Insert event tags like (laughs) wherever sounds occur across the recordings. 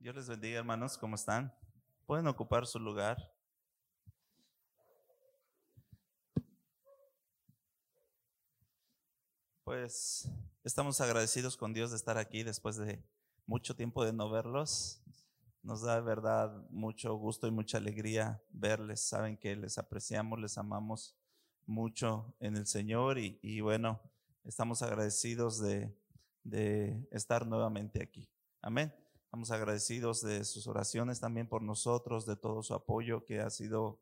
Dios les bendiga, hermanos. ¿Cómo están? Pueden ocupar su lugar. Pues estamos agradecidos con Dios de estar aquí después de mucho tiempo de no verlos. Nos da de verdad mucho gusto y mucha alegría verles. Saben que les apreciamos, les amamos mucho en el Señor y, y bueno, estamos agradecidos de, de estar nuevamente aquí. Amén. Estamos agradecidos de sus oraciones también por nosotros, de todo su apoyo que ha sido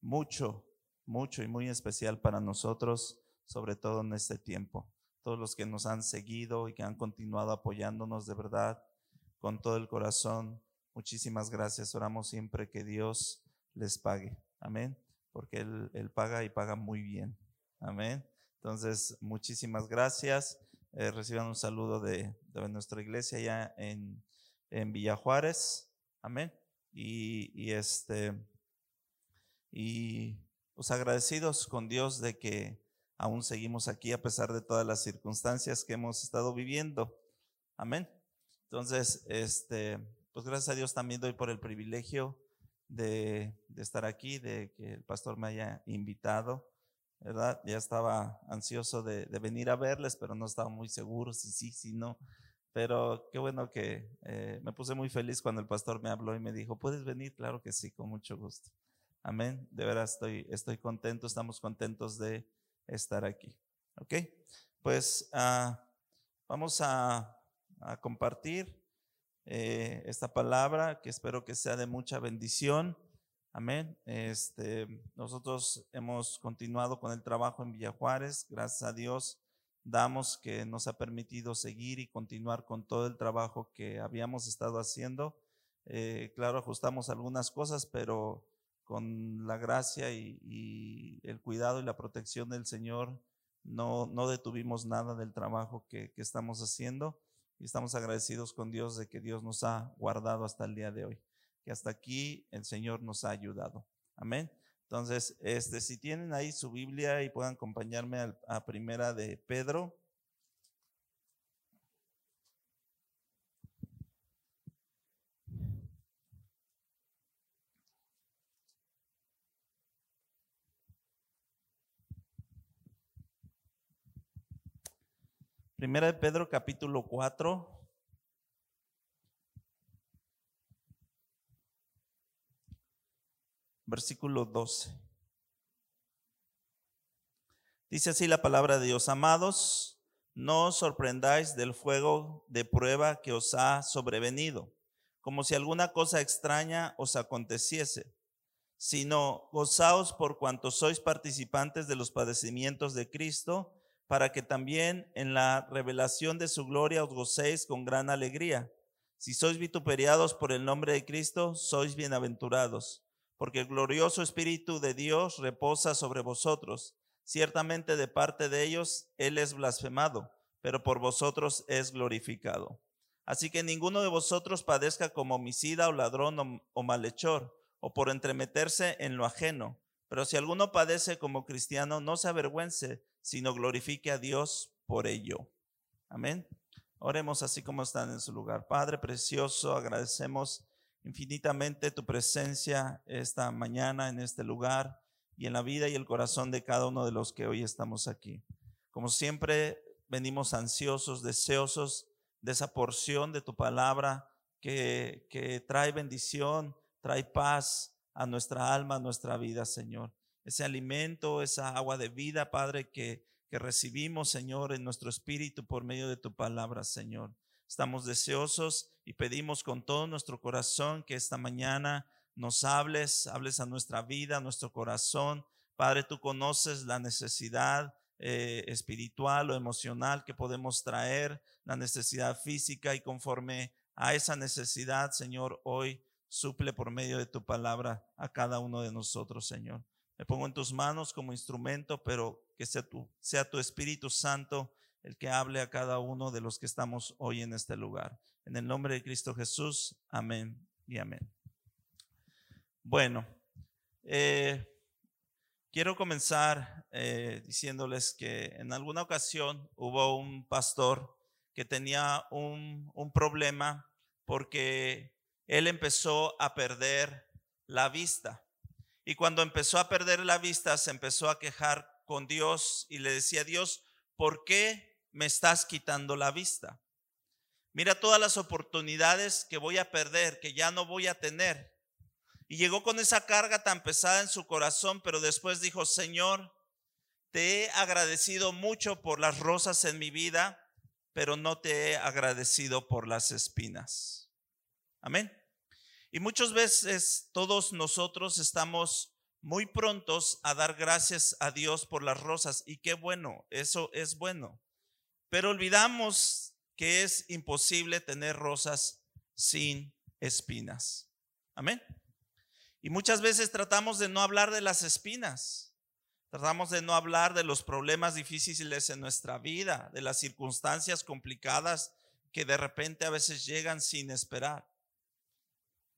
mucho, mucho y muy especial para nosotros, sobre todo en este tiempo. Todos los que nos han seguido y que han continuado apoyándonos de verdad con todo el corazón, muchísimas gracias. Oramos siempre que Dios les pague. Amén. Porque Él, paga y paga muy bien. Amén. Entonces, muchísimas gracias. Eh, reciban un saludo de, de nuestra iglesia ya en en Villa Juárez. Amén. Y, este, y pues agradecidos con Dios de que aún seguimos aquí a pesar de todas las circunstancias que hemos estado viviendo. Amén. Entonces, este, pues gracias a Dios también doy por el privilegio de, estar aquí, de que el pastor me haya invitado, ¿verdad? Ya estaba ansioso de, de, venir a verles, pero no estaba muy seguro si sí, si no. Pero qué bueno que eh, me puse muy feliz cuando el pastor me habló y me dijo, ¿puedes venir? Claro que sí, con mucho gusto. Amén. De veras estoy, estoy contento, estamos contentos de estar aquí. ¿Ok? Pues ah, vamos a, compartir eh, esta palabra que espero que sea de mucha bendición. Amén. Este, nosotros hemos continuado con el trabajo en Villa Juárez, gracias a Dios damos que nos ha permitido seguir y continuar con todo el trabajo que habíamos estado haciendo. Eh, claro, ajustamos algunas cosas, pero con la gracia y, el cuidado y la protección del Señor, no, no detuvimos nada del trabajo que, que estamos haciendo y estamos agradecidos con Dios de que Dios nos ha guardado hasta el día de hoy, que hasta aquí el Señor nos ha ayudado. Amén. Entonces, este, si tienen ahí su Biblia y puedan acompañarme a, primera de Pedro. Primera de Pedro capítulo 4. Versículo 12. Dice así la palabra de Dios, amados, no os sorprendáis del fuego de prueba que os ha sobrevenido, como si alguna cosa extraña os aconteciese, sino gozaos por cuanto sois participantes de los padecimientos de Cristo, para que también en la revelación de su gloria os gocéis con gran alegría. Si sois vituperiados por el nombre de Cristo, sois bienaventurados porque el glorioso Espíritu de Dios reposa sobre vosotros. Ciertamente de parte de ellos Él es blasfemado, pero por vosotros es glorificado. Así que ninguno de vosotros padezca como homicida o ladrón o, malhechor, o por entremeterse en lo ajeno. Pero si alguno padece como cristiano, no se avergüence, sino glorifique a Dios por ello. Amén. Oremos así como están en su lugar. Padre precioso, agradecemos infinitamente tu presencia esta mañana en este lugar y en la vida y el corazón de cada uno de los que hoy estamos aquí. Como siempre, venimos ansiosos, deseosos de esa porción de tu palabra que, que trae bendición, trae paz a nuestra alma, a nuestra vida, Señor. Ese alimento, esa agua de vida, Padre, que, que recibimos, Señor, en nuestro espíritu por medio de tu palabra, Señor. Estamos deseosos y pedimos con todo nuestro corazón que esta mañana nos hables, hables a nuestra vida, a nuestro corazón. Padre, tú conoces la necesidad eh, espiritual o emocional que podemos traer, la necesidad física y conforme a esa necesidad, Señor, hoy suple por medio de tu palabra a cada uno de nosotros, Señor. Me pongo en tus manos como instrumento, pero que sea tu, sea tu Espíritu Santo el que hable a cada uno de los que estamos hoy en este lugar. En el nombre de Cristo Jesús, amén y amén. Bueno, eh, quiero comenzar eh, diciéndoles que en alguna ocasión hubo un pastor que tenía un, un problema porque él empezó a perder la vista. Y cuando empezó a perder la vista, se empezó a quejar con Dios y le decía, Dios, ¿por qué me estás quitando la vista? Mira todas las oportunidades que voy a perder, que ya no voy a tener. Y llegó con esa carga tan pesada en su corazón, pero después dijo, Señor, te he agradecido mucho por las rosas en mi vida, pero no te he agradecido por las espinas. Amén. Y muchas veces todos nosotros estamos muy prontos a dar gracias a Dios por las rosas y qué bueno, eso es bueno. Pero olvidamos que es imposible tener rosas sin espinas. Amén. Y muchas veces tratamos de no hablar de las espinas. Tratamos de no hablar de los problemas difíciles en nuestra vida, de las circunstancias complicadas que de repente a veces llegan sin esperar.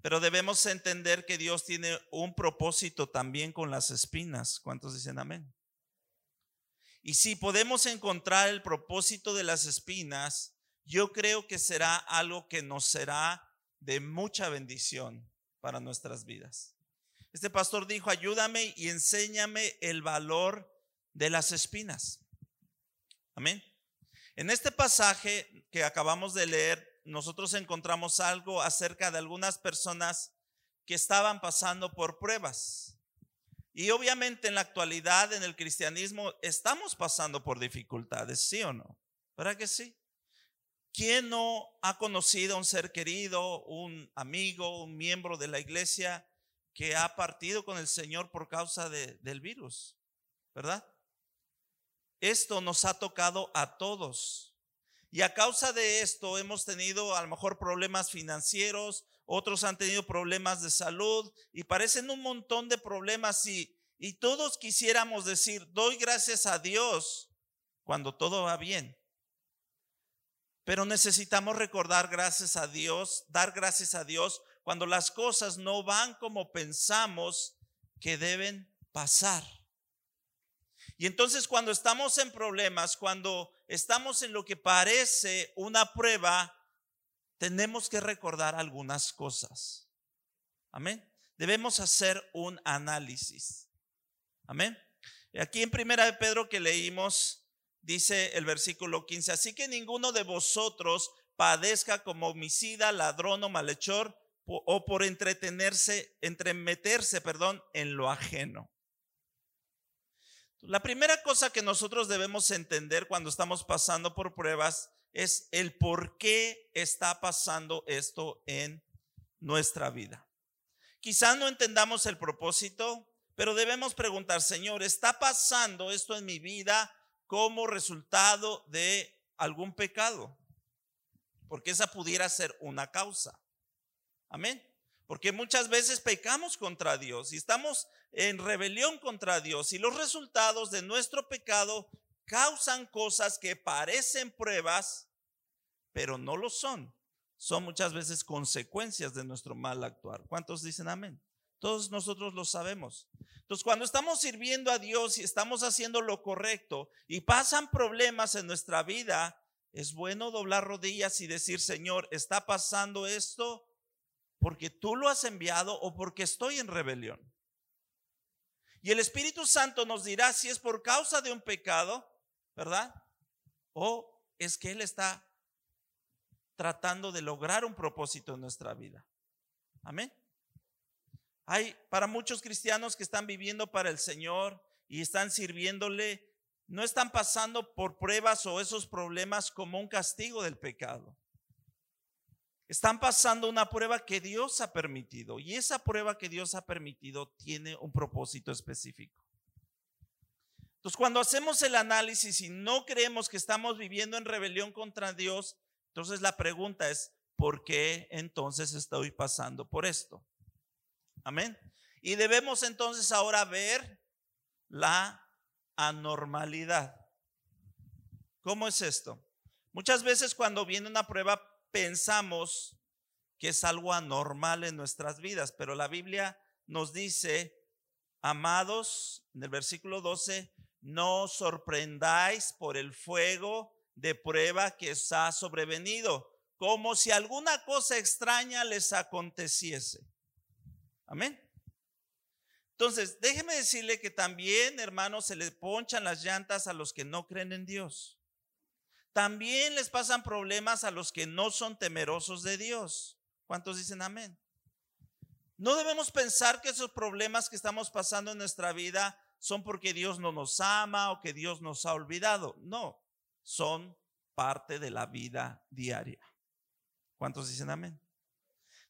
Pero debemos entender que Dios tiene un propósito también con las espinas. ¿Cuántos dicen amén? Y si podemos encontrar el propósito de las espinas, yo creo que será algo que nos será de mucha bendición para nuestras vidas. Este pastor dijo, ayúdame y enséñame el valor de las espinas. Amén. En este pasaje que acabamos de leer, nosotros encontramos algo acerca de algunas personas que estaban pasando por pruebas. Y obviamente en la actualidad, en el cristianismo, estamos pasando por dificultades, ¿sí o no? ¿Verdad que sí? ¿Quién no ha conocido a un ser querido, un amigo, un miembro de la iglesia que ha partido con el Señor por causa del virus? ¿Verdad? Esto nos ha tocado a todos. Y a causa de esto hemos tenido a lo mejor problemas financieros, otros han tenido problemas de salud y parecen un montón de problemas y, y todos quisiéramos decir, doy gracias a Dios cuando todo va bien. Pero necesitamos recordar gracias a Dios, dar gracias a Dios cuando las cosas no van como pensamos que deben pasar. Y entonces cuando estamos en problemas, cuando estamos en lo que parece una prueba, tenemos que recordar algunas cosas. Amén. Debemos hacer un análisis. Amén. Aquí en Primera de Pedro que leímos, dice el versículo 15, así que ninguno de vosotros padezca como homicida, ladrón o malhechor o por entretenerse, entremeterse, perdón, en lo ajeno. La primera cosa que nosotros debemos entender cuando estamos pasando por pruebas es el por qué está pasando esto en nuestra vida. Quizás no entendamos el propósito, pero debemos preguntar, Señor, ¿está pasando esto en mi vida como resultado de algún pecado? Porque esa pudiera ser una causa. Amén. Porque muchas veces pecamos contra Dios y estamos en rebelión contra Dios y los resultados de nuestro pecado causan cosas que parecen pruebas, pero no lo son. Son muchas veces consecuencias de nuestro mal actuar. ¿Cuántos dicen amén? Todos nosotros lo sabemos. Entonces, cuando estamos sirviendo a Dios y estamos haciendo lo correcto y pasan problemas en nuestra vida, es bueno doblar rodillas y decir, Señor, está pasando esto porque tú lo has enviado o porque estoy en rebelión. Y el Espíritu Santo nos dirá si es por causa de un pecado, ¿verdad? O es que Él está tratando de lograr un propósito en nuestra vida. Amén. Hay para muchos cristianos que están viviendo para el Señor y están sirviéndole, no están pasando por pruebas o esos problemas como un castigo del pecado. Están pasando una prueba que Dios ha permitido y esa prueba que Dios ha permitido tiene un propósito específico. Entonces, cuando hacemos el análisis y no creemos que estamos viviendo en rebelión contra Dios, entonces la pregunta es, ¿por qué entonces estoy pasando por esto? Amén. Y debemos entonces ahora ver la anormalidad. ¿Cómo es esto? Muchas veces cuando viene una prueba pensamos que es algo anormal en nuestras vidas, pero la Biblia nos dice, amados, en el versículo 12, no sorprendáis por el fuego de prueba que os ha sobrevenido, como si alguna cosa extraña les aconteciese. Amén. Entonces, déjeme decirle que también, hermanos, se les ponchan las llantas a los que no creen en Dios. También les pasan problemas a los que no son temerosos de Dios. ¿Cuántos dicen amén? No debemos pensar que esos problemas que estamos pasando en nuestra vida son porque Dios no nos ama o que Dios nos ha olvidado. No, son parte de la vida diaria. ¿Cuántos dicen amén?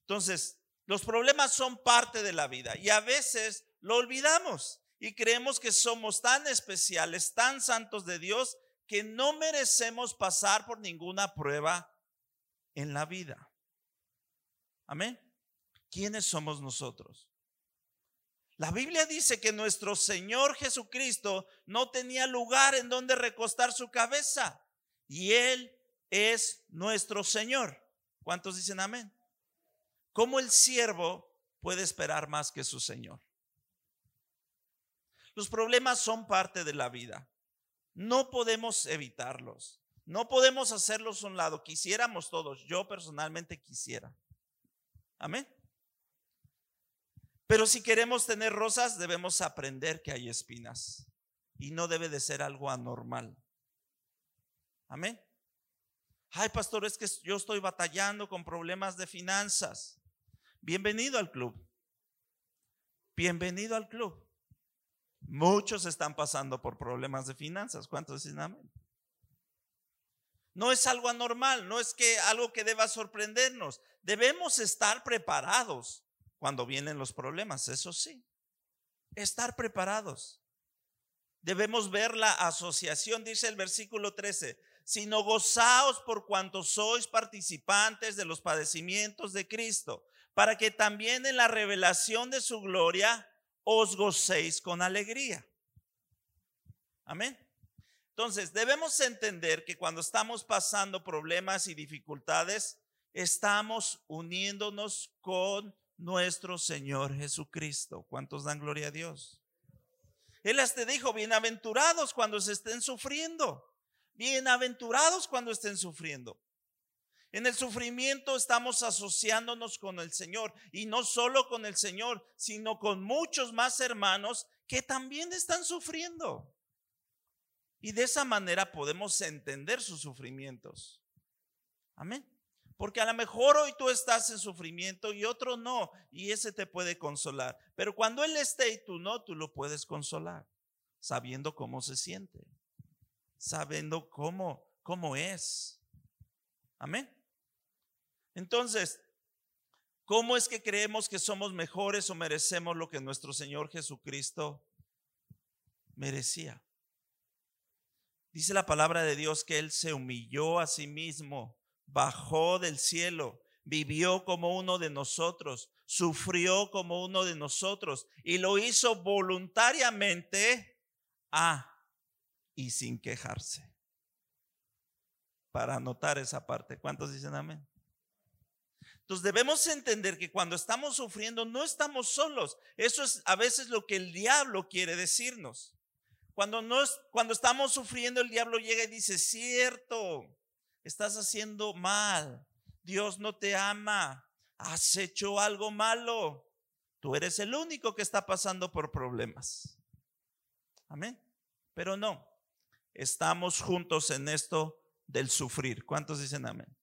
Entonces, los problemas son parte de la vida y a veces lo olvidamos y creemos que somos tan especiales, tan santos de Dios, que no merecemos pasar por ninguna prueba en la vida. Amén. ¿Quiénes somos nosotros? La Biblia dice que nuestro Señor Jesucristo no tenía lugar en donde recostar su cabeza y Él es nuestro Señor. ¿Cuántos dicen amén? ¿Cómo el siervo puede esperar más que su Señor? Los problemas son parte de la vida. No podemos evitarlos. No podemos hacerlos a un lado. Quisiéramos todos. Yo personalmente quisiera. Amén. Pero si queremos tener rosas, debemos aprender que hay espinas. Y no debe de ser algo anormal. Amén. Ay, pastor, es que yo estoy batallando con problemas de finanzas. Bienvenido al club. Bienvenido al club. Muchos están pasando por problemas de finanzas. ¿Cuántos dicen amén? No es algo anormal, no es que algo que deba sorprendernos. Debemos estar preparados cuando vienen los problemas, eso sí. Estar preparados. Debemos ver la asociación, dice el versículo 13, sino gozaos por cuanto sois participantes de los padecimientos de Cristo, para que también en la revelación de su gloria os gocéis con alegría. Amén. Entonces, debemos entender que cuando estamos pasando problemas y dificultades, estamos uniéndonos con nuestro Señor Jesucristo. ¿Cuántos dan gloria a Dios? Él hasta dijo, bienaventurados cuando se estén sufriendo. Bienaventurados cuando estén sufriendo. En el sufrimiento estamos asociándonos con el Señor y no solo con el Señor, sino con muchos más hermanos que también están sufriendo. Y de esa manera podemos entender sus sufrimientos. Amén. Porque a lo mejor hoy tú estás en sufrimiento y otro no, y ese te puede consolar. Pero cuando Él esté y tú no, tú lo puedes consolar, sabiendo cómo se siente, sabiendo cómo, cómo es. Amén. Entonces, ¿cómo es que creemos que somos mejores o merecemos lo que nuestro Señor Jesucristo merecía? Dice la palabra de Dios que Él se humilló a sí mismo, bajó del cielo, vivió como uno de nosotros, sufrió como uno de nosotros y lo hizo voluntariamente a y sin quejarse. Para anotar esa parte. ¿Cuántos dicen amén? Entonces debemos entender que cuando estamos sufriendo no estamos solos. Eso es a veces lo que el diablo quiere decirnos. Cuando, no cuando estamos sufriendo, el diablo llega y dice, cierto, estás haciendo mal. Dios no te ama. Has hecho algo malo. Tú eres el único que está pasando por problemas. Amén. Pero no, estamos juntos en esto del sufrir. ¿Cuántos dicen amén?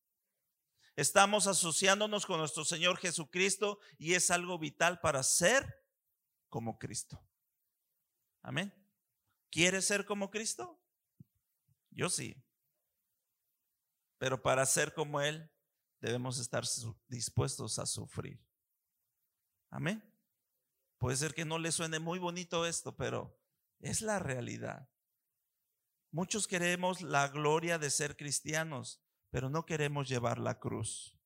Estamos asociándonos con nuestro Señor Jesucristo y es algo vital para ser como Cristo. Amén. ¿Quieres ser como Cristo? Yo sí. Pero para ser como Él debemos estar dispuestos a sufrir. Amén. Puede ser que no le suene muy bonito esto, pero es la realidad. Muchos queremos la gloria de ser cristianos, pero no queremos llevar la cruz.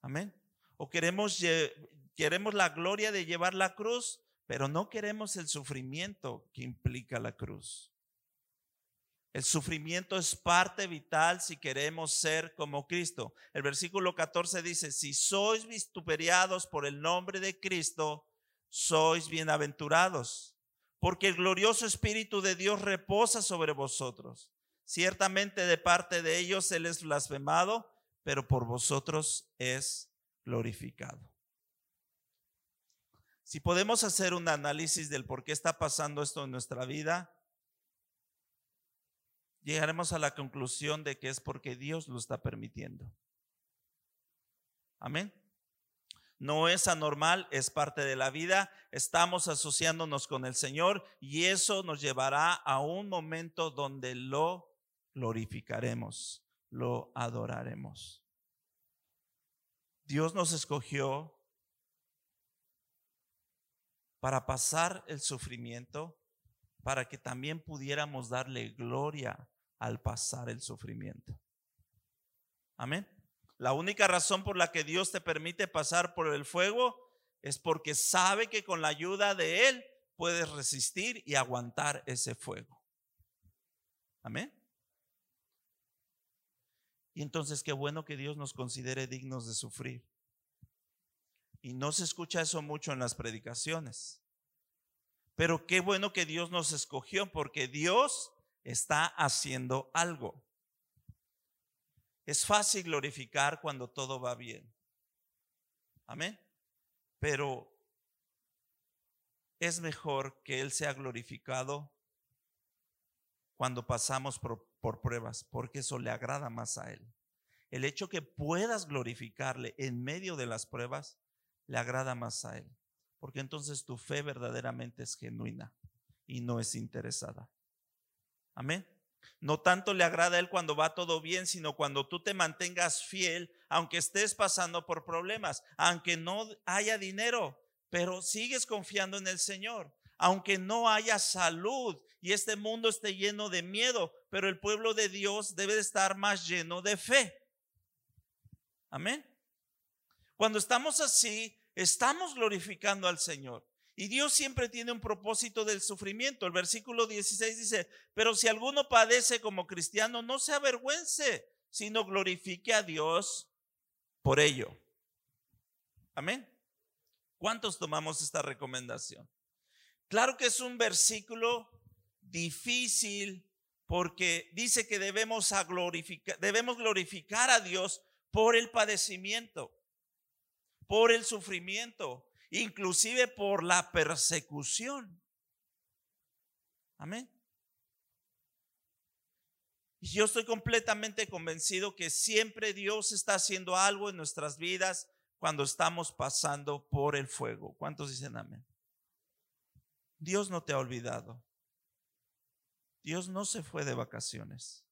Amén. O queremos, queremos la gloria de llevar la cruz, pero no queremos el sufrimiento que implica la cruz. El sufrimiento es parte vital si queremos ser como Cristo. El versículo 14 dice, si sois vituperiados por el nombre de Cristo, sois bienaventurados, porque el glorioso Espíritu de Dios reposa sobre vosotros. Ciertamente de parte de ellos Él es blasfemado, pero por vosotros es glorificado. Si podemos hacer un análisis del por qué está pasando esto en nuestra vida, llegaremos a la conclusión de que es porque Dios lo está permitiendo. Amén. No es anormal, es parte de la vida. Estamos asociándonos con el Señor y eso nos llevará a un momento donde lo glorificaremos, lo adoraremos. Dios nos escogió para pasar el sufrimiento, para que también pudiéramos darle gloria al pasar el sufrimiento. Amén. La única razón por la que Dios te permite pasar por el fuego es porque sabe que con la ayuda de Él puedes resistir y aguantar ese fuego. Amén. Y entonces qué bueno que Dios nos considere dignos de sufrir. Y no se escucha eso mucho en las predicaciones. Pero qué bueno que Dios nos escogió porque Dios está haciendo algo. Es fácil glorificar cuando todo va bien. Amén. Pero es mejor que Él sea glorificado cuando pasamos por, pruebas, porque eso le agrada más a Él. El hecho que puedas glorificarle en medio de las pruebas, le agrada más a Él, porque entonces tu fe verdaderamente es genuina y no es interesada. Amén. No tanto le agrada a Él cuando va todo bien, sino cuando tú te mantengas fiel, aunque estés pasando por problemas, aunque no haya dinero, pero sigues confiando en el Señor, aunque no haya salud y este mundo esté lleno de miedo, pero el pueblo de Dios debe de estar más lleno de fe. Amén. Cuando estamos así, estamos glorificando al Señor. Y Dios siempre tiene un propósito del sufrimiento. El versículo 16 dice, pero si alguno padece como cristiano, no se avergüence, sino glorifique a Dios por ello. Amén. ¿Cuántos tomamos esta recomendación? Claro que es un versículo difícil porque dice que debemos, glorificar, debemos glorificar a Dios por el padecimiento, por el sufrimiento, inclusive por la persecución. Amén. Y yo estoy completamente convencido que siempre Dios está haciendo algo en nuestras vidas cuando estamos pasando por el fuego. ¿Cuántos dicen amén? Dios no te ha olvidado. Dios no se fue de vacaciones.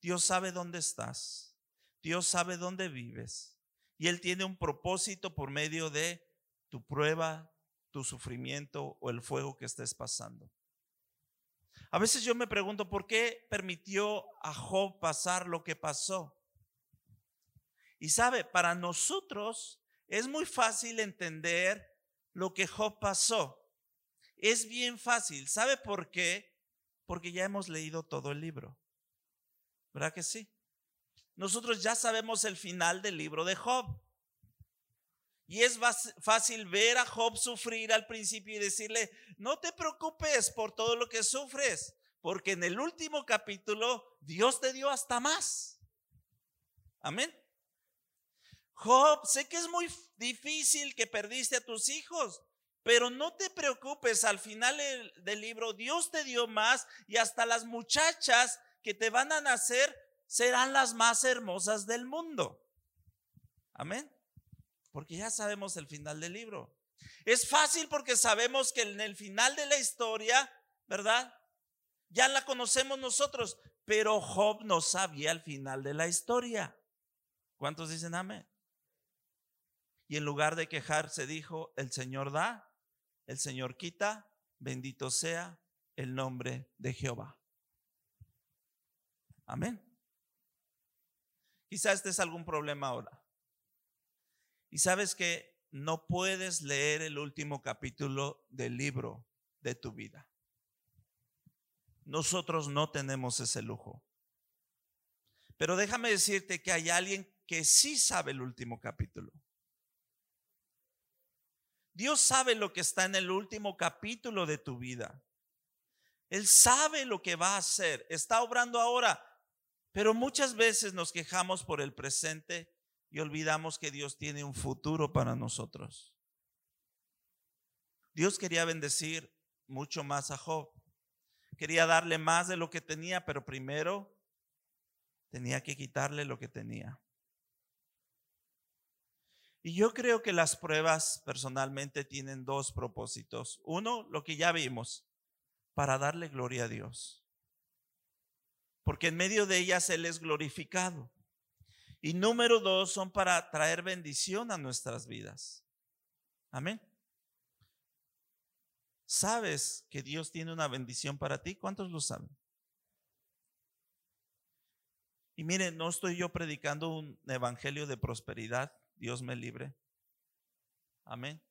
Dios sabe dónde estás. Dios sabe dónde vives. Y Él tiene un propósito por medio de tu prueba, tu sufrimiento o el fuego que estés pasando. A veces yo me pregunto, ¿por qué permitió a Job pasar lo que pasó? Y sabe, para nosotros es muy fácil entender lo que Job pasó. Es bien fácil. ¿Sabe por qué? Porque ya hemos leído todo el libro. ¿Verdad que sí? nosotros ya sabemos el final del libro de Job. Y es fácil ver a Job sufrir al principio y decirle, no te preocupes por todo lo que sufres, porque en el último capítulo Dios te dio hasta más. Amén. Job, sé que es muy difícil que perdiste a tus hijos, pero no te preocupes, al final del libro Dios te dio más y hasta las muchachas que te van a nacer serán las más hermosas del mundo. Amén. Porque ya sabemos el final del libro. Es fácil porque sabemos que en el final de la historia, ¿verdad? Ya la conocemos nosotros, pero Job no sabía el final de la historia. ¿Cuántos dicen amén? Y en lugar de quejarse dijo, el Señor da, el Señor quita, bendito sea el nombre de Jehová. Amén. Quizás este es algún problema ahora. Y sabes que no puedes leer el último capítulo del libro de tu vida. Nosotros no tenemos ese lujo. Pero déjame decirte que hay alguien que sí sabe el último capítulo. Dios sabe lo que está en el último capítulo de tu vida. Él sabe lo que va a hacer. Está obrando ahora Pero muchas veces nos quejamos por el presente y olvidamos que Dios tiene un futuro para nosotros. Dios quería bendecir mucho más a Job. Quería darle más de lo que tenía, pero primero tenía que quitarle lo que tenía. Y yo creo que las pruebas personalmente tienen dos propósitos. Uno, lo que ya vimos, para darle gloria a Dios porque en medio de ellas Él es glorificado. Y número dos, son para traer bendición a nuestras vidas. Amén. ¿Sabes que Dios tiene una bendición para ti? ¿Cuántos lo saben? Y mire, no estoy yo predicando un evangelio de prosperidad, Dios me libre. Amén.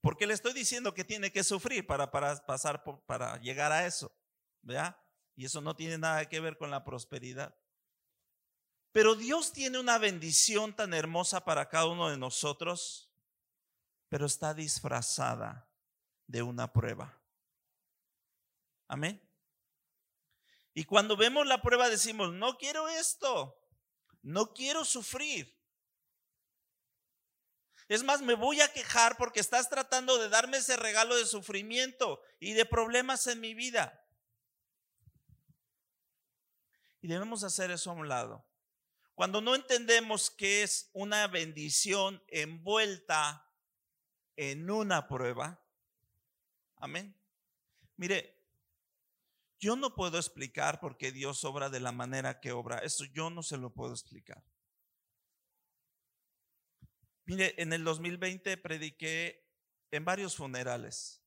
Porque le estoy diciendo que tiene que sufrir para, para pasar por, para llegar a eso. ¿Vea? Y eso no tiene nada que ver con la prosperidad. Pero Dios tiene una bendición tan hermosa para cada uno de nosotros, pero está disfrazada de una prueba. Amén. Y cuando vemos la prueba decimos, no quiero esto, no quiero sufrir. Es más, me voy a quejar porque estás tratando de darme ese regalo de sufrimiento y de problemas en mi vida. Y debemos hacer eso a un lado. Cuando no entendemos que es una bendición envuelta en una prueba. Amén. Mire, yo no puedo explicar por qué Dios obra de la manera que obra. Eso yo no se lo puedo explicar. Mire, en el 2020 prediqué en varios funerales.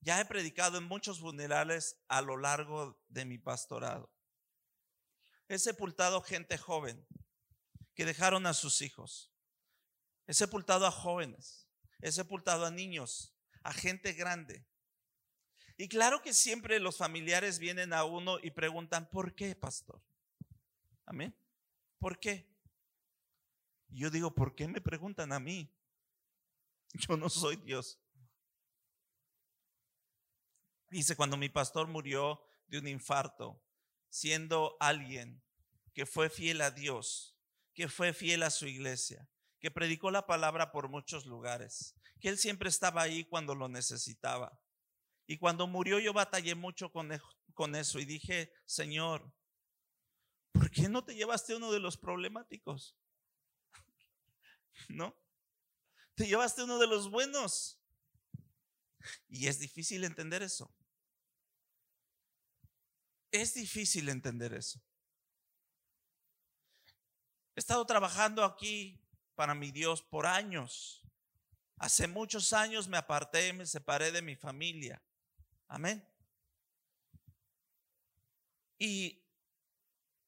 Ya he predicado en muchos funerales a lo largo de mi pastorado. He sepultado gente joven que dejaron a sus hijos. He sepultado a jóvenes. He sepultado a niños, a gente grande. Y claro que siempre los familiares vienen a uno y preguntan, ¿por qué, pastor? Amén. ¿Por qué? Yo digo, ¿por qué me preguntan a mí? Yo no soy Dios. Dice, cuando mi pastor murió de un infarto, siendo alguien que fue fiel a Dios, que fue fiel a su iglesia, que predicó la palabra por muchos lugares, que él siempre estaba ahí cuando lo necesitaba. Y cuando murió yo batallé mucho con, con eso y dije, Señor, ¿por qué no te llevaste uno de los problemáticos? ¿No? Te llevaste uno de los buenos. Y es difícil entender eso. Es difícil entender eso. He estado trabajando aquí para mi Dios por años. Hace muchos años me aparté, me separé de mi familia. Amén. Y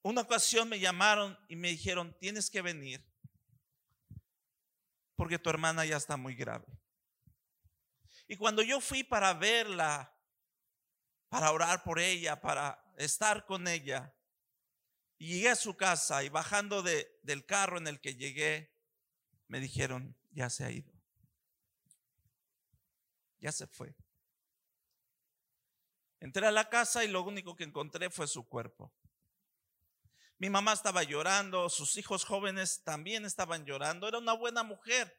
una ocasión me llamaron y me dijeron, tienes que venir porque tu hermana ya está muy grave. Y cuando yo fui para verla, para orar por ella, para estar con ella. Y llegué a su casa y bajando de, del carro en el que llegué, me dijeron, ya se ha ido. Ya se fue. Entré a la casa y lo único que encontré fue su cuerpo. Mi mamá estaba llorando, sus hijos jóvenes también estaban llorando. Era una buena mujer.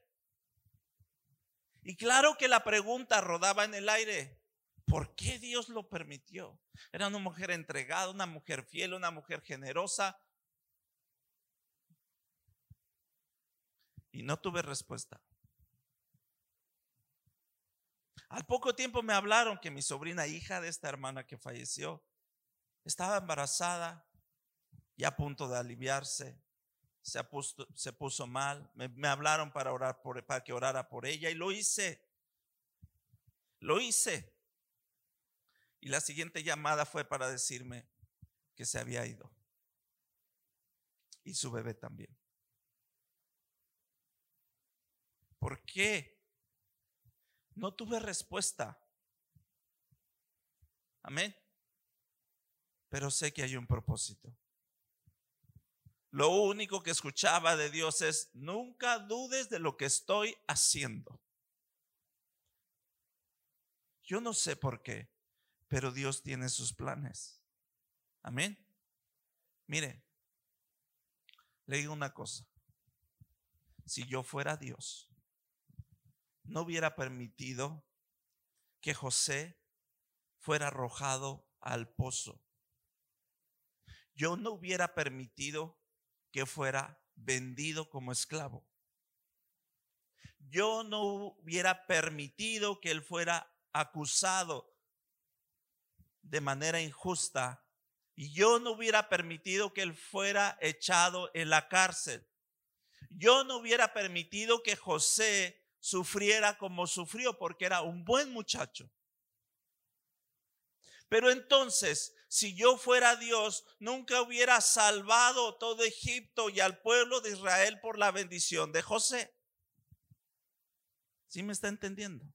Y claro que la pregunta rodaba en el aire. ¿Por qué Dios lo permitió? Era una mujer entregada, una mujer fiel, una mujer generosa. Y no tuve respuesta. Al poco tiempo me hablaron que mi sobrina, hija de esta hermana que falleció, estaba embarazada y a punto de aliviarse. Se, puso, mal. Me, me, hablaron para, orar por, para que orara por ella y lo hice. Lo hice. Y la siguiente llamada fue para decirme que se había ido. Y su bebé también. ¿Por qué? No tuve respuesta. Amén. Pero sé que hay un propósito. Lo único que escuchaba de Dios es, nunca dudes de lo que estoy haciendo. Yo no sé por qué pero Dios tiene sus planes. Amén. Mire, le digo una cosa. Si yo fuera Dios, no hubiera permitido que José fuera arrojado al pozo. Yo no hubiera permitido que fuera vendido como esclavo. Yo no hubiera permitido que él fuera acusado de manera injusta y yo no hubiera permitido que él fuera echado en la cárcel. Yo no hubiera permitido que José sufriera como sufrió porque era un buen muchacho. Pero entonces, si yo fuera Dios, nunca hubiera salvado todo Egipto y al pueblo de Israel por la bendición de José. ¿Sí me está entendiendo?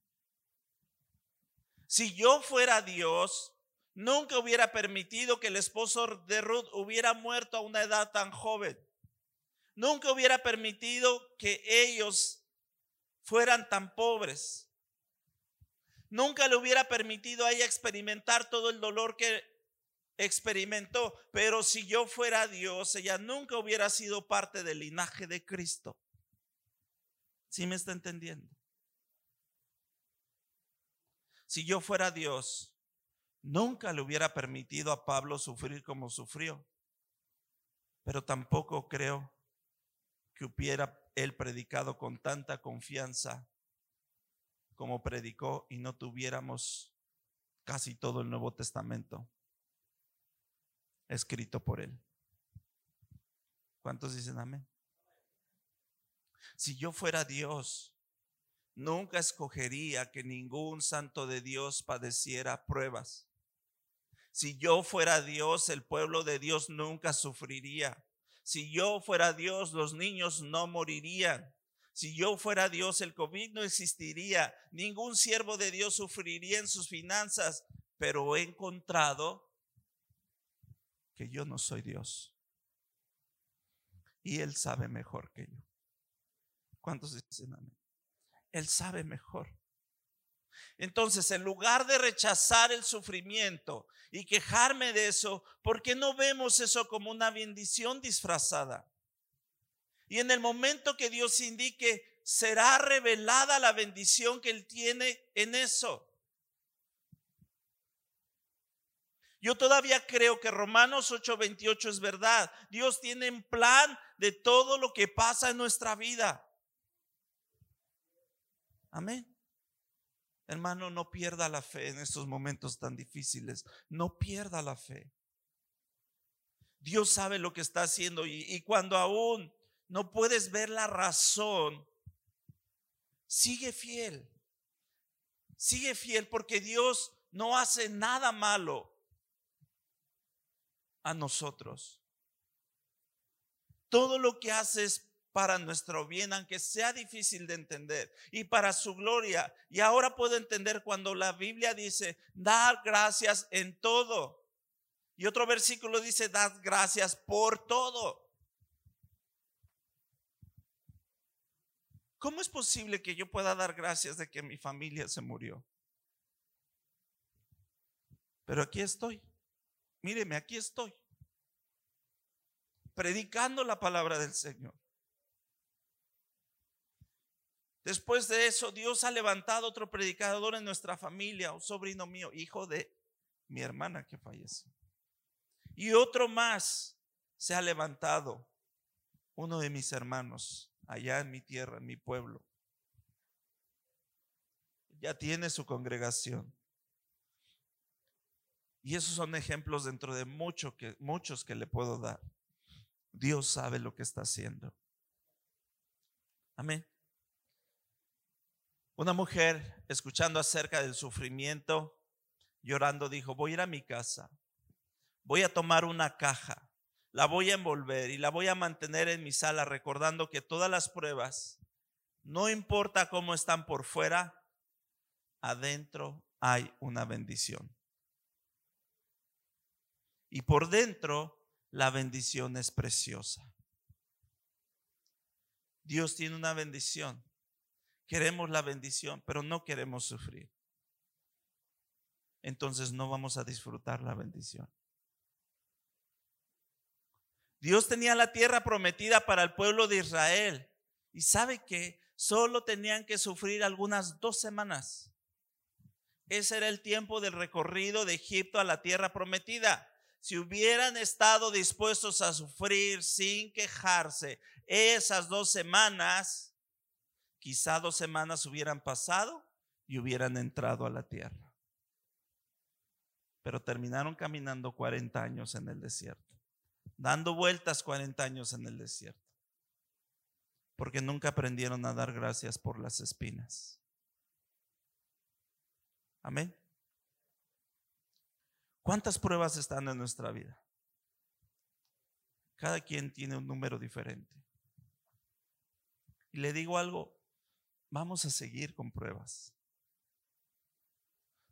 Si yo fuera Dios, nunca hubiera permitido que el esposo de Ruth hubiera muerto a una edad tan joven. Nunca hubiera permitido que ellos fueran tan pobres. Nunca le hubiera permitido a ella experimentar todo el dolor que experimentó. Pero si yo fuera Dios, ella nunca hubiera sido parte del linaje de Cristo. ¿Sí me está entendiendo? Si yo fuera Dios, nunca le hubiera permitido a Pablo sufrir como sufrió. Pero tampoco creo que hubiera él predicado con tanta confianza como predicó y no tuviéramos casi todo el Nuevo Testamento escrito por él. ¿Cuántos dicen amén? Si yo fuera Dios, Nunca escogería que ningún santo de Dios padeciera pruebas. Si yo fuera Dios, el pueblo de Dios nunca sufriría. Si yo fuera Dios, los niños no morirían. Si yo fuera Dios, el COVID no existiría. Ningún siervo de Dios sufriría en sus finanzas. Pero he encontrado que yo no soy Dios. Y Él sabe mejor que yo. ¿Cuántos dicen amén? Él sabe mejor. Entonces, en lugar de rechazar el sufrimiento y quejarme de eso, ¿por qué no vemos eso como una bendición disfrazada? Y en el momento que Dios indique, será revelada la bendición que Él tiene en eso. Yo todavía creo que Romanos 8:28 es verdad. Dios tiene un plan de todo lo que pasa en nuestra vida. Amén. Hermano, no pierda la fe en estos momentos tan difíciles. No pierda la fe. Dios sabe lo que está haciendo y, cuando aún no puedes ver la razón, sigue fiel. Sigue fiel porque Dios no hace nada malo a nosotros. Todo lo que hace es para nuestro bien, aunque sea difícil de entender, y para su gloria. Y ahora puedo entender cuando la Biblia dice, dar gracias en todo. Y otro versículo dice, dad gracias por todo. ¿Cómo es posible que yo pueda dar gracias de que mi familia se murió? Pero aquí estoy. Míreme, aquí estoy. Predicando la palabra del Señor. Después de eso, Dios ha levantado otro predicador en nuestra familia, un sobrino mío, hijo de mi hermana que falleció. Y otro más se ha levantado, uno de mis hermanos, allá en mi tierra, en mi pueblo. Ya tiene su congregación. Y esos son ejemplos dentro de mucho que, muchos que le puedo dar. Dios sabe lo que está haciendo. Amén. Una mujer, escuchando acerca del sufrimiento, llorando, dijo, voy a ir a mi casa, voy a tomar una caja, la voy a envolver y la voy a mantener en mi sala, recordando que todas las pruebas, no importa cómo están por fuera, adentro hay una bendición. Y por dentro, la bendición es preciosa. Dios tiene una bendición Queremos la bendición, pero no queremos sufrir. Entonces no vamos a disfrutar la bendición. Dios tenía la tierra prometida para el pueblo de Israel. Y sabe que solo tenían que sufrir algunas dos semanas. Ese era el tiempo del recorrido de Egipto a la tierra prometida. Si hubieran estado dispuestos a sufrir sin quejarse esas dos semanas, quizá dos semanas hubieran pasado y hubieran entrado a la tierra. Pero terminaron caminando 40 años en el desierto, dando vueltas 40 años en el desierto, porque nunca aprendieron a dar gracias por las espinas. Amén. ¿Cuántas pruebas están en nuestra vida? Cada quien tiene un número diferente. Y le digo algo, vamos a seguir con pruebas.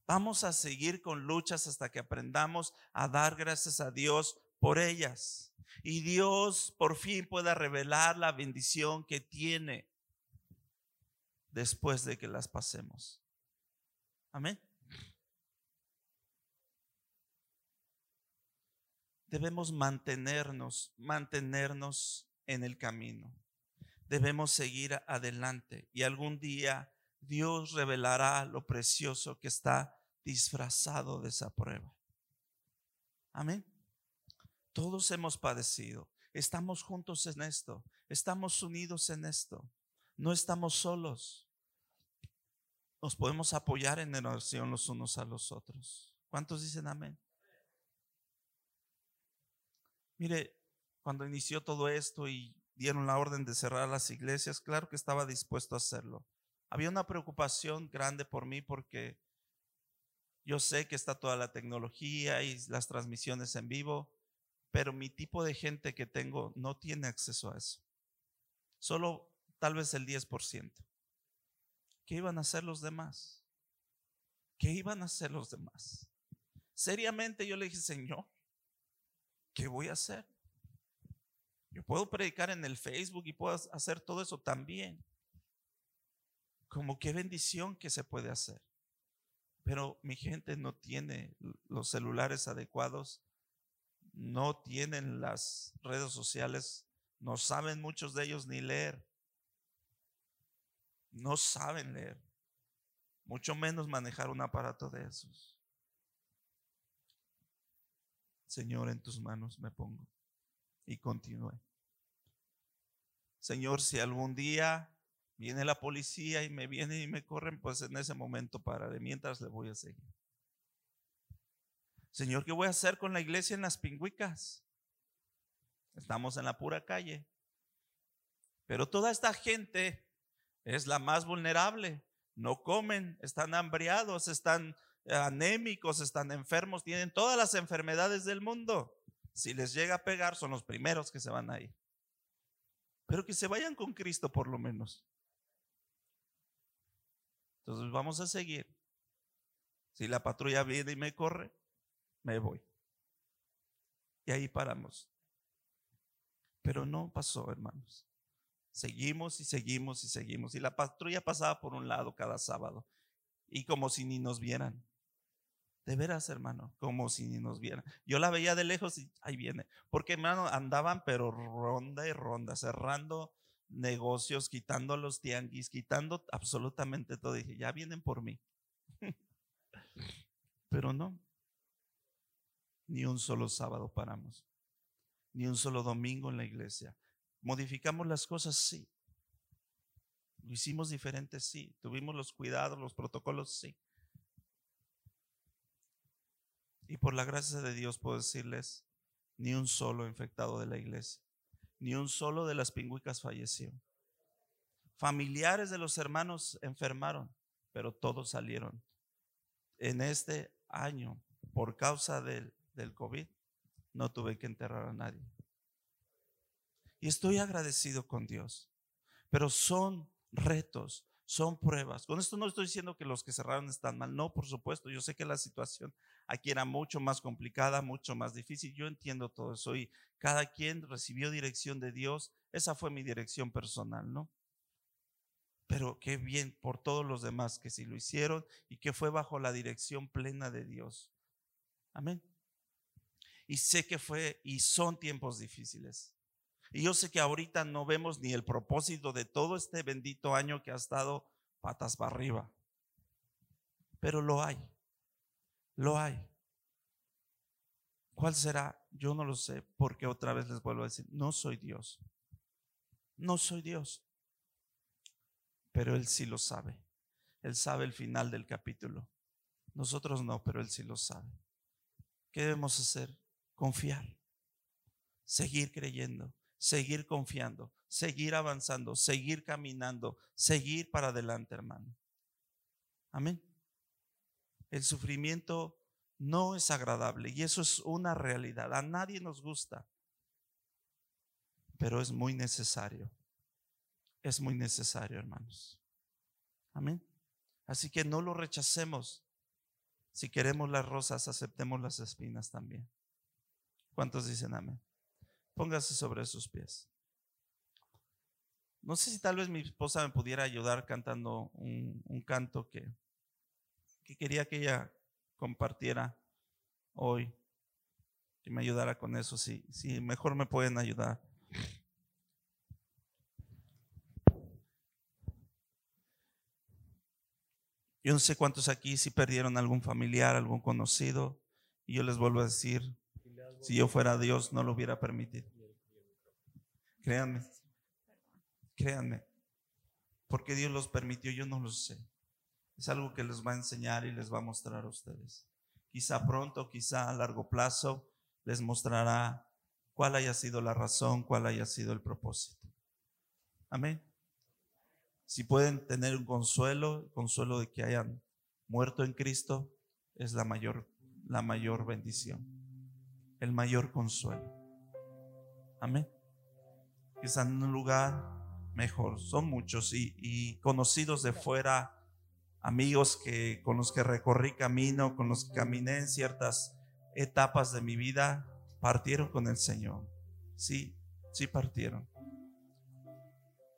Vamos a seguir con luchas hasta que aprendamos a dar gracias a Dios por ellas. Y Dios por fin pueda revelar la bendición que tiene después de que las pasemos. Amén. Debemos mantenernos, mantenernos en el camino. Debemos seguir adelante y algún día Dios revelará lo precioso que está disfrazado de esa prueba. Amén. Todos hemos padecido. Estamos juntos en esto. Estamos unidos en esto. No estamos solos nos podemos apoyar en oración los unos a los otros. ¿Cuántos dicen amén? Mire, cuando inició todo esto y dieron la orden de cerrar las iglesias, claro que estaba dispuesto a hacerlo. Había una preocupación grande por mí porque yo sé que está toda la tecnología y las transmisiones en vivo, pero mi tipo de gente que tengo no tiene acceso a eso. Solo tal vez el 10%. ¿Qué iban a hacer los demás? ¿Qué iban a hacer los demás? Seriamente yo le dije, Señor, ¿qué voy a hacer? Yo puedo predicar en el Facebook y puedo hacer todo eso también. Como qué bendición que se puede hacer. Pero mi gente no tiene los celulares adecuados, no tienen las redes sociales, no saben muchos de ellos ni leer no saben leer, mucho menos manejar un aparato de esos. Señor, en tus manos me pongo y continúe. Señor, si algún día viene la policía y me viene y me corren, pues en ese momento pararé, mientras le voy a seguir. Señor, ¿qué voy a hacer con la iglesia en las pingüicas? Estamos en la pura calle. Pero toda esta gente es la más vulnerable. No comen, están hambriados, están anémicos, están enfermos, tienen todas las enfermedades del mundo. Si les llega a pegar, son los primeros que se van a ir. Pero que se vayan con Cristo por lo menos. Entonces vamos a seguir. Si la patrulla viene y me corre, me voy. Y ahí paramos. Pero no pasó, hermanos. Seguimos y seguimos y seguimos. Y la patrulla pasaba por un lado cada sábado. Y como si ni nos vieran. De veras, hermano, como si nos vieran. Yo la veía de lejos y ahí viene. Porque, hermano, andaban pero ronda y ronda, cerrando negocios, quitando los tianguis, quitando absolutamente todo. dije, ya vienen por mí. (laughs) pero no. Ni un solo sábado paramos. Ni un solo domingo en la iglesia. ¿Modificamos las cosas? Sí. ¿Lo hicimos diferente? Sí. ¿Tuvimos los cuidados, los protocolos? Sí. Y por la gracia de Dios puedo decirles, ni un solo infectado de la iglesia, ni un solo de las pingüicas falleció. Familiares de los hermanos enfermaron, pero todos salieron. En este año, por causa del, del COVID, no tuve que enterrar a nadie. Y estoy agradecido con Dios. Pero son retos, son pruebas. Con esto no estoy diciendo que los que cerraron están mal. No, por supuesto. Yo sé que la situación aquí era mucho más complicada, mucho más difícil. Yo entiendo todo eso. Y cada quien recibió dirección de Dios. Esa fue mi dirección personal, ¿no? Pero qué bien por todos los demás que sí lo hicieron y que fue bajo la dirección plena de Dios. Amén. Y sé que fue y son tiempos difíciles. Y yo sé que ahorita no vemos ni el propósito de todo este bendito año que ha estado patas para arriba. Pero lo hay. Lo hay. ¿Cuál será? Yo no lo sé, porque otra vez les vuelvo a decir, no soy Dios. No soy Dios. Pero Él sí lo sabe. Él sabe el final del capítulo. Nosotros no, pero Él sí lo sabe. ¿Qué debemos hacer? Confiar. Seguir creyendo, seguir confiando, seguir avanzando, seguir caminando, seguir para adelante, hermano. Amén. El sufrimiento no es agradable y eso es una realidad. A nadie nos gusta, pero es muy necesario. Es muy necesario, hermanos. Amén. Así que no lo rechacemos. Si queremos las rosas, aceptemos las espinas también. ¿Cuántos dicen amén? Póngase sobre sus pies. No sé si tal vez mi esposa me pudiera ayudar cantando un, canto que, que quería que ella compartiera hoy. Que me ayudara con eso. Si, si mejor me pueden ayudar. Yo no sé cuántos aquí si perdieron algún familiar, algún conocido. Y yo les vuelvo a decir, si yo fuera Dios no lo hubiera permitido. Créanme, créanme. Porque Dios los permitió, yo no lo sé. Es algo que les va a enseñar y les va a mostrar a ustedes. Quizá pronto, quizá a largo plazo, les mostrará cuál haya sido la razón, cuál haya sido el propósito. Amén. Si pueden tener un consuelo, el consuelo de que hayan muerto en Cristo, es la mayor, la mayor bendición, el mayor consuelo. Amén. Que están en un lugar mejor. Son muchos y, y conocidos de fuera, amigos que con los que recorrí camino, con los que caminé en ciertas etapas de mi vida, partieron con el Señor. Sí, sí partieron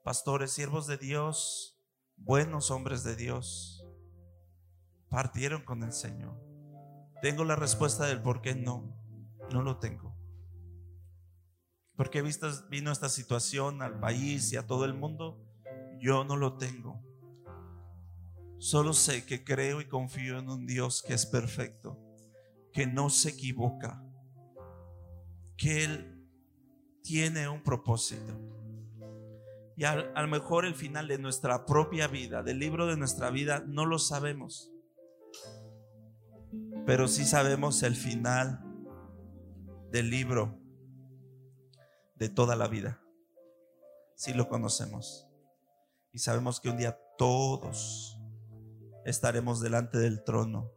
pastores, siervos de Dios, buenos hombres de Dios, partieron con el Señor. Tengo la respuesta del por qué no, no lo tengo. Porque vino esta situación al país y a todo el mundo, yo no lo tengo. Solo sé que creo y confío en un Dios que es perfecto, que no se equivoca, que Él tiene un propósito y a, lo mejor el final de nuestra propia vida, del libro de nuestra vida, no lo sabemos. Pero sí sabemos el final del libro de toda la vida. Sí lo conocemos. Y sabemos que un día todos estaremos delante del trono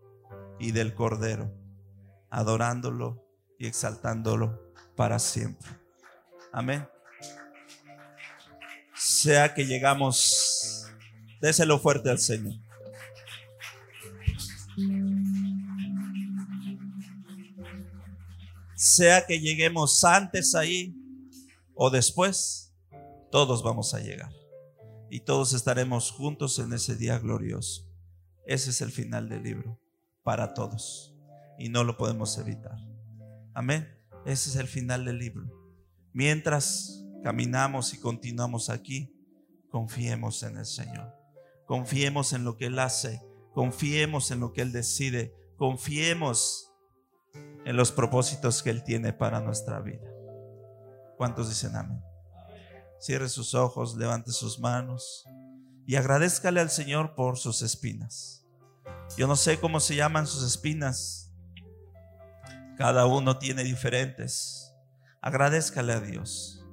y del Cordero, adorándolo y exaltándolo para siempre. Amén sea que llegamos, déselo fuerte al Señor. Sea que lleguemos antes ahí o después, todos vamos a llegar. Y todos estaremos juntos en ese día glorioso. Ese es el final del libro para todos. Y no lo podemos evitar. Amén. Ese es el final del libro. Mientras caminamos y continuamos aquí, confiemos en el Señor. Confiemos en lo que Él hace. Confiemos en lo que Él decide. Confiemos en los propósitos que Él tiene para nuestra vida. ¿Cuántos dicen amén? Cierre sus ojos, levante sus manos y agradezcale al Señor por sus espinas. Yo no sé cómo se llaman sus espinas. Cada uno tiene diferentes. Agradezcale a Dios.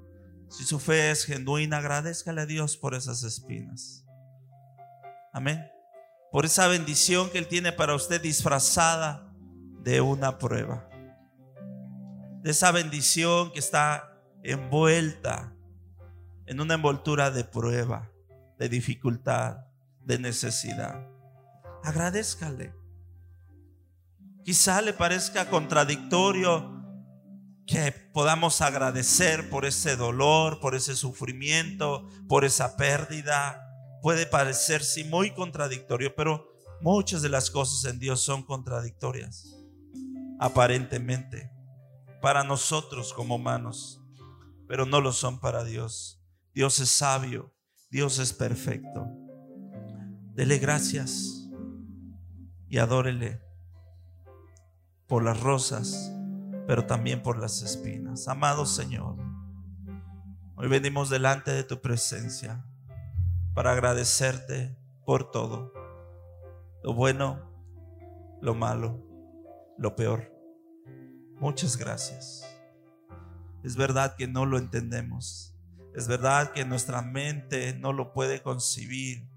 Si su fe es genuina, agradezcale a Dios por esas espinas. Amén. Por esa bendición que Él tiene para usted disfrazada de una prueba. De esa bendición que está envuelta en una envoltura de prueba, de dificultad, de necesidad. Agradezcale. Quizá le parezca contradictorio que podamos agradecer por ese dolor, por ese sufrimiento, por esa pérdida. Puede parecer sí muy contradictorio, pero muchas de las cosas en Dios son contradictorias, aparentemente. para nosotros como humanos, pero no lo son para Dios. Dios es sabio, Dios es perfecto. Dele gracias y adórele por las rosas, pero también por las espinas. Amado Señor, hoy venimos delante de tu presencia para agradecerte por todo, lo bueno, lo malo, lo peor. Muchas gracias. Es verdad que no lo entendemos. Es verdad que nuestra mente no lo puede concebir.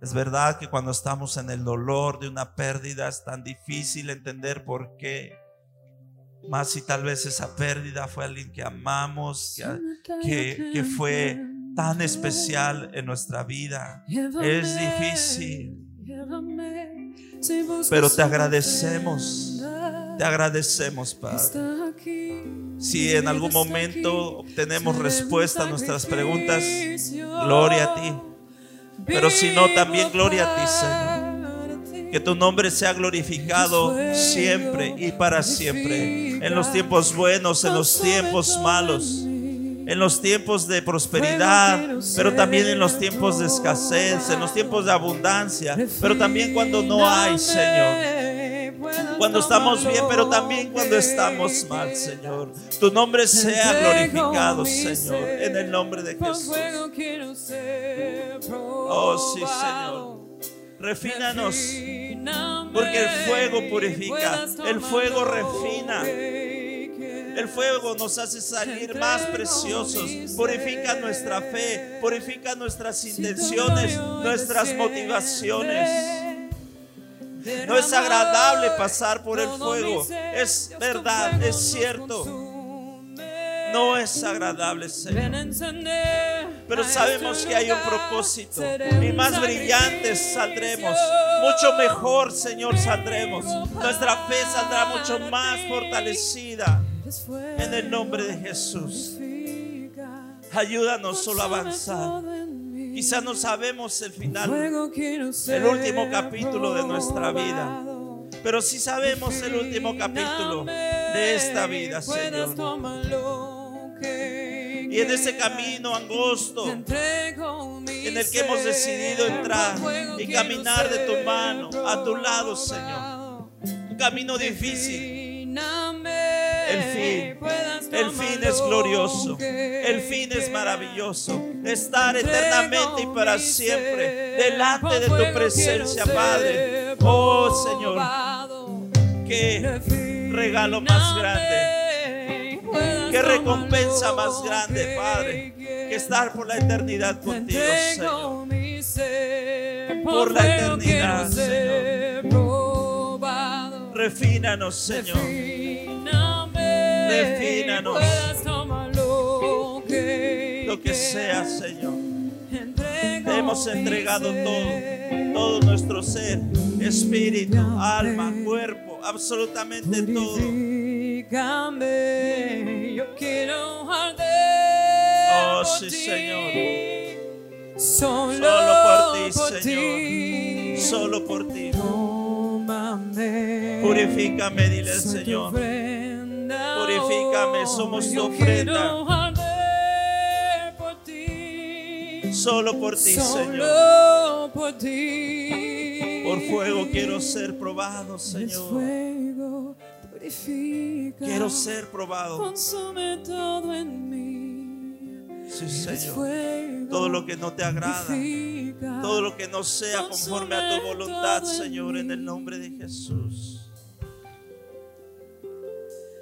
Es verdad que cuando estamos en el dolor de una pérdida es tan difícil entender por qué. Más si tal vez esa pérdida fue alguien que amamos, que, que fue tan especial en nuestra vida. Es difícil. Pero te agradecemos, te agradecemos, Padre. Si en algún momento obtenemos respuesta a nuestras preguntas, gloria a ti. Pero si no, también gloria a ti, Señor. Que tu nombre sea glorificado siempre y para siempre. En los tiempos buenos, en los tiempos malos en los tiempos de prosperidad, pero también en los tiempos de escasez, en los tiempos de abundancia, pero también cuando no hay, Señor. Cuando estamos bien, pero también cuando estamos mal, Señor. Tu nombre sea glorificado, Señor, en el nombre de Jesús. Oh, sí, Señor. Refínanos, porque el fuego purifica, el fuego refina. El fuego nos hace salir más preciosos. Purifica nuestra fe, purifica nuestras intenciones, nuestras motivaciones. No es agradable pasar por el fuego. Es verdad, es cierto. No es agradable, Señor. Pero sabemos que hay un propósito. Y más brillantes saldremos. Mucho mejor, Señor, saldremos. Nuestra fe saldrá mucho más fortalecida. En el nombre de Jesús. Ayúdanos solo a avanzar. Quizá no sabemos el final, el último capítulo de nuestra vida. Pero sí sabemos el último capítulo de esta vida, Señor. Y en ese camino angosto en el que hemos decidido entrar y caminar de tu mano a tu lado, Señor. Un camino difícil el fin, el fin es glorioso, el fin es maravilloso. Estar eternamente y para siempre delante de tu presencia, Padre. Oh Señor, qué regalo más grande, qué recompensa más grande, Padre, que estar por la eternidad contigo, Señor. Por la eternidad, Señor. Refínanos, Señor. Refínanos. Lo que sea, Señor. Te hemos entregado todo, todo nuestro ser, espíritu, alma, cuerpo, absolutamente todo. Yo quiero Oh, sí, Señor. Solo, por ti, Señor. Solo por ti. Purifícame, dile al Señor. Purifícame, somos tu ofrenda. Solo por ti, Señor. por fuego quiero ser probado, Señor. Quiero ser probado. Consume todo en mí. Sí, Señor. Todo lo que no te agrada. Todo lo que no sea conforme a tu voluntad, Señor, en el nombre de Jesús.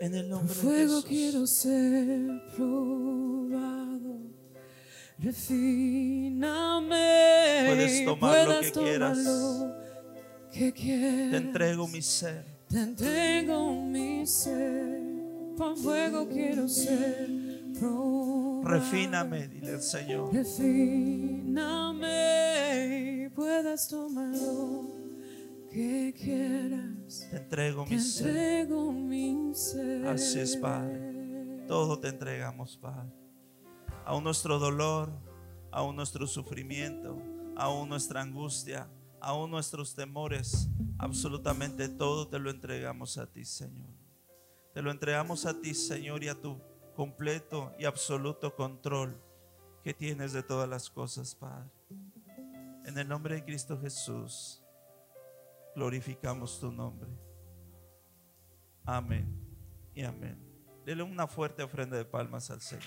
En el nombre de fuego Jesús. quiero ser probado. Refíname. Puedes tomar lo que quieras. lo que quieras. Te entrego mi ser. Te entrego mi ser. Por fuego quiero ser probado. Refíname, dile al Señor. Refíname y puedas tomar lo que quieras. Te entrego Te mi ser. entrego mi ser. Así es, Padre. Todo te entregamos, Padre. Aún nuestro dolor, aún nuestro sufrimiento, aún nuestra angustia, aún nuestros temores, absolutamente todo te lo entregamos a ti, Señor. Te lo entregamos a ti, Señor, y a tu completo y absoluto control que tienes de todas las cosas, Padre. En el nombre de Cristo Jesús, glorificamos tu nombre. Amén y amén. Dele una fuerte ofrenda de palmas al Señor.